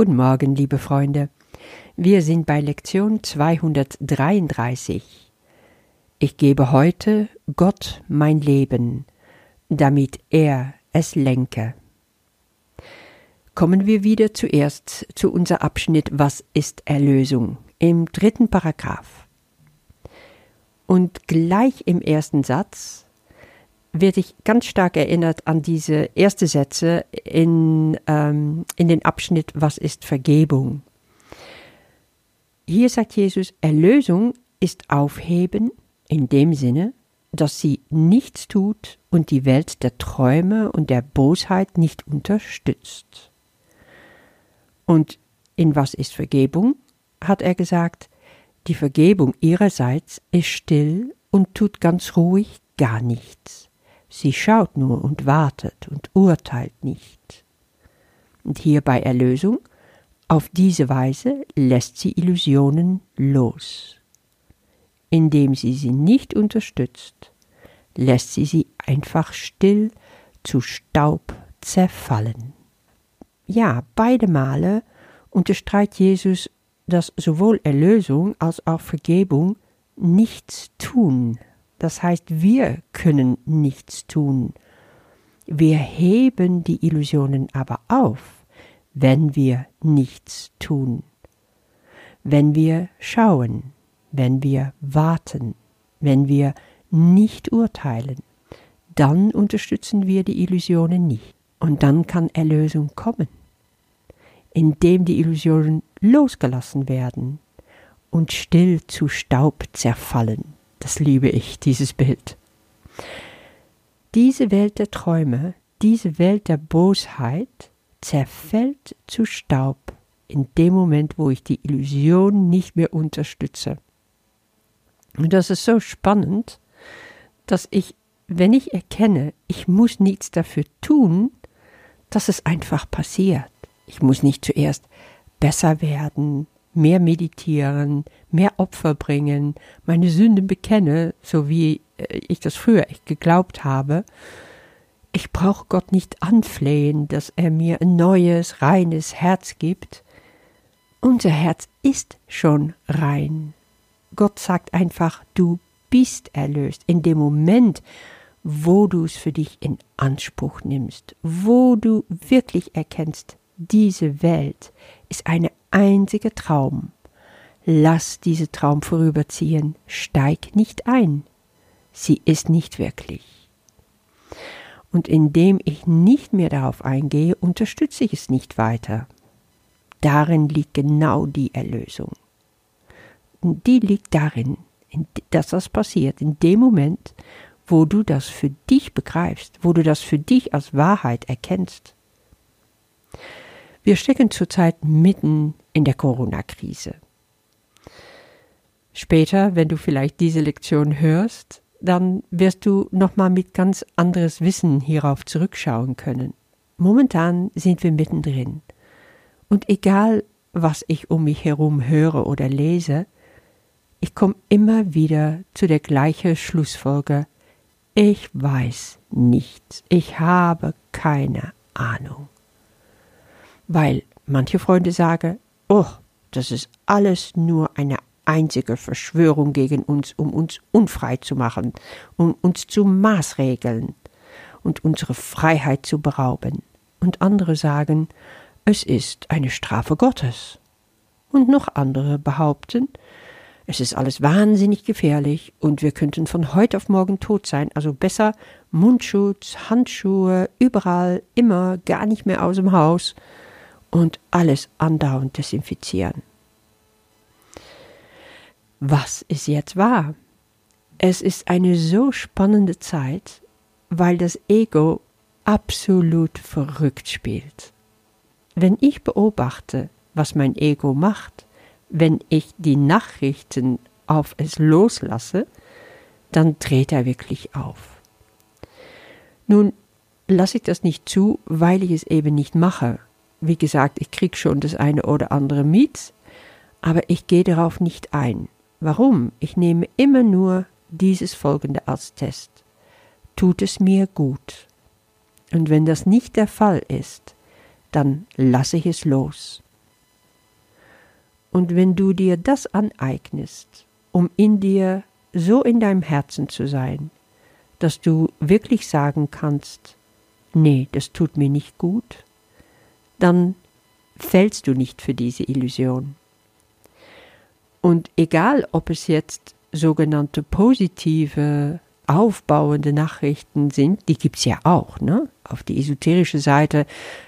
Guten Morgen, liebe Freunde. Wir sind bei Lektion 233. Ich gebe heute Gott mein Leben, damit er es lenke. Kommen wir wieder zuerst zu unser Abschnitt Was ist Erlösung im dritten Paragraph. Und gleich im ersten Satz werde ich ganz stark erinnert an diese erste Sätze in, ähm, in den Abschnitt Was ist Vergebung? Hier sagt Jesus, Erlösung ist Aufheben in dem Sinne, dass sie nichts tut und die Welt der Träume und der Bosheit nicht unterstützt. Und in was ist Vergebung? hat er gesagt, die Vergebung ihrerseits ist still und tut ganz ruhig gar nichts. Sie schaut nur und wartet und urteilt nicht. Und hier bei Erlösung, auf diese Weise lässt sie Illusionen los. Indem sie sie nicht unterstützt, lässt sie sie einfach still zu Staub zerfallen. Ja, beide Male unterstreicht Jesus, dass sowohl Erlösung als auch Vergebung nichts tun das heißt, wir können nichts tun. Wir heben die Illusionen aber auf, wenn wir nichts tun. Wenn wir schauen, wenn wir warten, wenn wir nicht urteilen, dann unterstützen wir die Illusionen nicht. Und dann kann Erlösung kommen, indem die Illusionen losgelassen werden und still zu Staub zerfallen. Das liebe ich, dieses Bild. Diese Welt der Träume, diese Welt der Bosheit zerfällt zu Staub in dem Moment, wo ich die Illusion nicht mehr unterstütze. Und das ist so spannend, dass ich, wenn ich erkenne, ich muss nichts dafür tun, dass es einfach passiert. Ich muss nicht zuerst besser werden, mehr meditieren, mehr Opfer bringen, meine Sünden bekenne, so wie äh, ich das früher echt geglaubt habe. Ich brauche Gott nicht anflehen, dass er mir ein neues, reines Herz gibt. Unser Herz ist schon rein. Gott sagt einfach, du bist erlöst. In dem Moment, wo du es für dich in Anspruch nimmst, wo du wirklich erkennst, diese Welt ist eine einzige Traum. Lass diese Traum vorüberziehen, steig nicht ein. Sie ist nicht wirklich. Und indem ich nicht mehr darauf eingehe, unterstütze ich es nicht weiter. Darin liegt genau die Erlösung. Und die liegt darin, dass das passiert, in dem Moment, wo du das für dich begreifst, wo du das für dich als Wahrheit erkennst. Wir stecken zurzeit mitten in der Corona-Krise. Später, wenn du vielleicht diese Lektion hörst, dann wirst du nochmal mit ganz anderes Wissen hierauf zurückschauen können. Momentan sind wir mittendrin. Und egal, was ich um mich herum höre oder lese, ich komme immer wieder zu der gleichen Schlussfolge. Ich weiß nichts. Ich habe keine Ahnung. Weil manche Freunde sagen, Oh, das ist alles nur eine einzige Verschwörung gegen uns, um uns unfrei zu machen, um uns zu maßregeln und unsere Freiheit zu berauben. Und andere sagen, es ist eine Strafe Gottes. Und noch andere behaupten, es ist alles wahnsinnig gefährlich und wir könnten von heute auf morgen tot sein, also besser Mundschutz, Handschuhe, überall, immer, gar nicht mehr aus dem Haus und alles andauernd desinfizieren. Was ist jetzt wahr? Es ist eine so spannende Zeit, weil das Ego absolut verrückt spielt. Wenn ich beobachte, was mein Ego macht, wenn ich die Nachrichten auf es loslasse, dann dreht er wirklich auf. Nun lasse ich das nicht zu, weil ich es eben nicht mache, wie gesagt, ich krieg schon das eine oder andere mit, aber ich gehe darauf nicht ein. Warum? Ich nehme immer nur dieses folgende als Test. Tut es mir gut? Und wenn das nicht der Fall ist, dann lasse ich es los. Und wenn du dir das aneignest, um in dir so in deinem Herzen zu sein, dass du wirklich sagen kannst, nee, das tut mir nicht gut, dann fällst du nicht für diese Illusion. Und egal, ob es jetzt sogenannte positive aufbauende Nachrichten sind, die gibt's ja auch, ne? Auf die esoterische Seite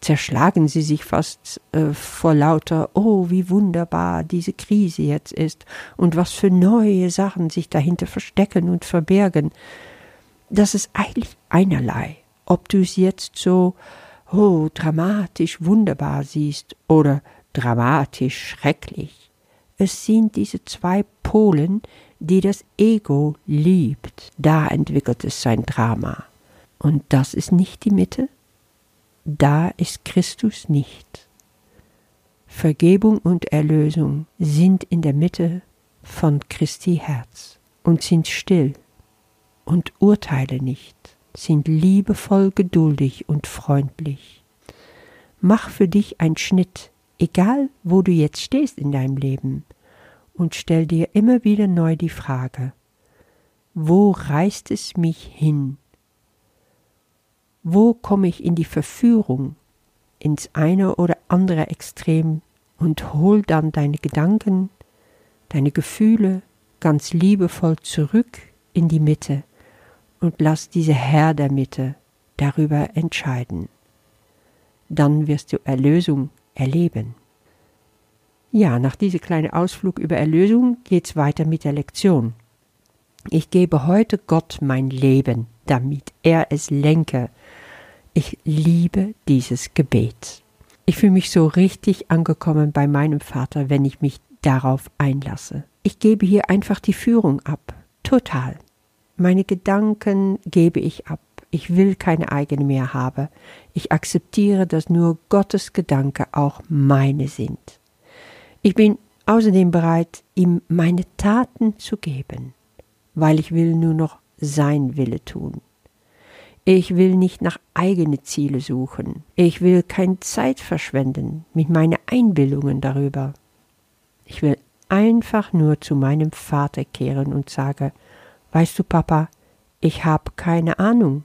zerschlagen sie sich fast äh, vor lauter, oh, wie wunderbar diese Krise jetzt ist und was für neue Sachen sich dahinter verstecken und verbergen. Das ist eigentlich einerlei, ob du es jetzt so, oh, dramatisch wunderbar siehst oder dramatisch schrecklich. Es sind diese zwei Polen, die das Ego liebt, da entwickelt es sein Drama. Und das ist nicht die Mitte, da ist Christus nicht. Vergebung und Erlösung sind in der Mitte von Christi Herz und sind still und urteile nicht, sind liebevoll geduldig und freundlich. Mach für dich einen Schnitt, egal wo du jetzt stehst in deinem Leben, und stell dir immer wieder neu die Frage, wo reißt es mich hin? Wo komme ich in die Verführung, ins eine oder andere Extrem und hol dann deine Gedanken, deine Gefühle ganz liebevoll zurück in die Mitte und lass diese Herr der Mitte darüber entscheiden. Dann wirst du Erlösung erleben. Ja, nach diesem kleinen Ausflug über Erlösung geht's weiter mit der Lektion. Ich gebe heute Gott mein Leben, damit er es lenke. Ich liebe dieses Gebet. Ich fühle mich so richtig angekommen bei meinem Vater, wenn ich mich darauf einlasse. Ich gebe hier einfach die Führung ab. Total. Meine Gedanken gebe ich ab. Ich will keine eigene mehr haben. Ich akzeptiere, dass nur Gottes Gedanken auch meine sind. Ich bin außerdem bereit, ihm meine Taten zu geben, weil ich will nur noch sein Wille tun. Ich will nicht nach eigene Ziele suchen. Ich will keine Zeit verschwenden mit meinen Einbildungen darüber. Ich will einfach nur zu meinem Vater kehren und sage, weißt du, Papa, ich habe keine Ahnung.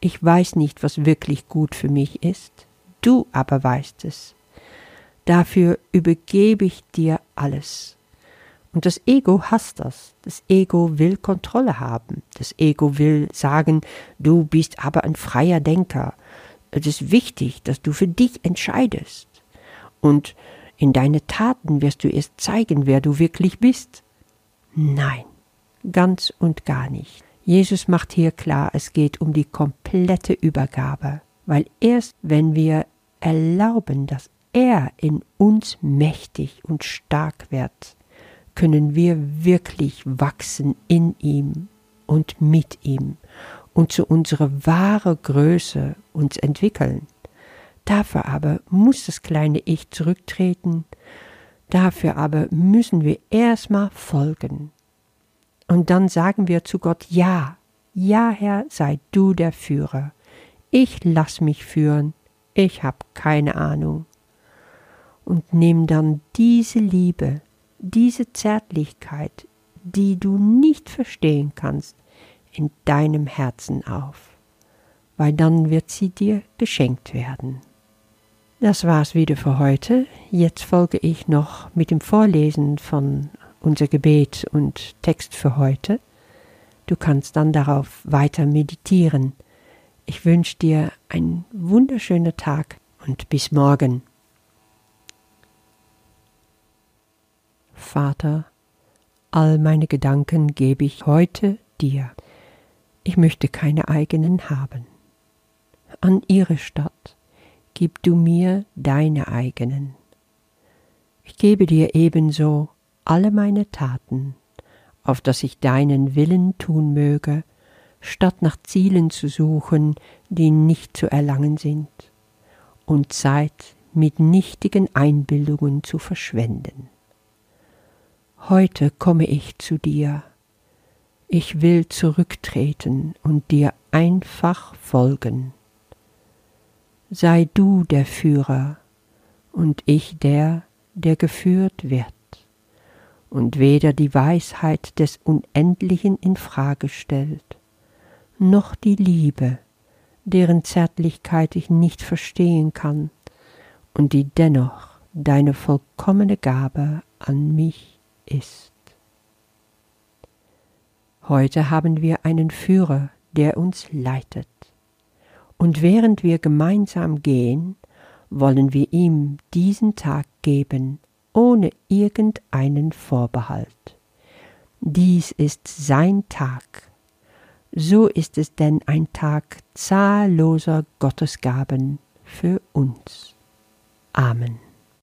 Ich weiß nicht, was wirklich gut für mich ist. Du aber weißt es. Dafür übergebe ich dir alles. Und das Ego hasst das. Das Ego will Kontrolle haben. Das Ego will sagen, du bist aber ein freier Denker. Es ist wichtig, dass du für dich entscheidest. Und in deine Taten wirst du erst zeigen, wer du wirklich bist. Nein, ganz und gar nicht. Jesus macht hier klar, es geht um die komplette Übergabe, weil erst wenn wir erlauben, dass er in uns mächtig und stark wird, können wir wirklich wachsen in ihm und mit ihm und zu unserer wahre Größe uns entwickeln. Dafür aber muss das kleine Ich zurücktreten, dafür aber müssen wir erstmal folgen. Und dann sagen wir zu Gott, ja, ja Herr, sei du der Führer. Ich lass mich führen, ich hab keine Ahnung und nimm dann diese Liebe, diese Zärtlichkeit, die du nicht verstehen kannst, in deinem Herzen auf, weil dann wird sie dir geschenkt werden. Das war's wieder für heute. Jetzt folge ich noch mit dem Vorlesen von unser Gebet und Text für heute. Du kannst dann darauf weiter meditieren. Ich wünsche dir einen wunderschönen Tag und bis morgen. Vater, all meine Gedanken gebe ich heute dir. Ich möchte keine eigenen haben. An ihre Stadt gib du mir deine eigenen. Ich gebe dir ebenso alle meine Taten, auf dass ich deinen Willen tun möge, statt nach Zielen zu suchen, die nicht zu erlangen sind, und Zeit mit nichtigen Einbildungen zu verschwenden. Heute komme ich zu dir. Ich will zurücktreten und dir einfach folgen. Sei du der Führer und ich der, der geführt wird und weder die Weisheit des Unendlichen in Frage stellt, noch die Liebe, deren Zärtlichkeit ich nicht verstehen kann und die dennoch deine vollkommene Gabe an mich ist. Heute haben wir einen Führer, der uns leitet. Und während wir gemeinsam gehen, wollen wir ihm diesen Tag geben, ohne irgendeinen Vorbehalt. Dies ist sein Tag. So ist es denn ein Tag zahlloser Gottesgaben für uns. Amen.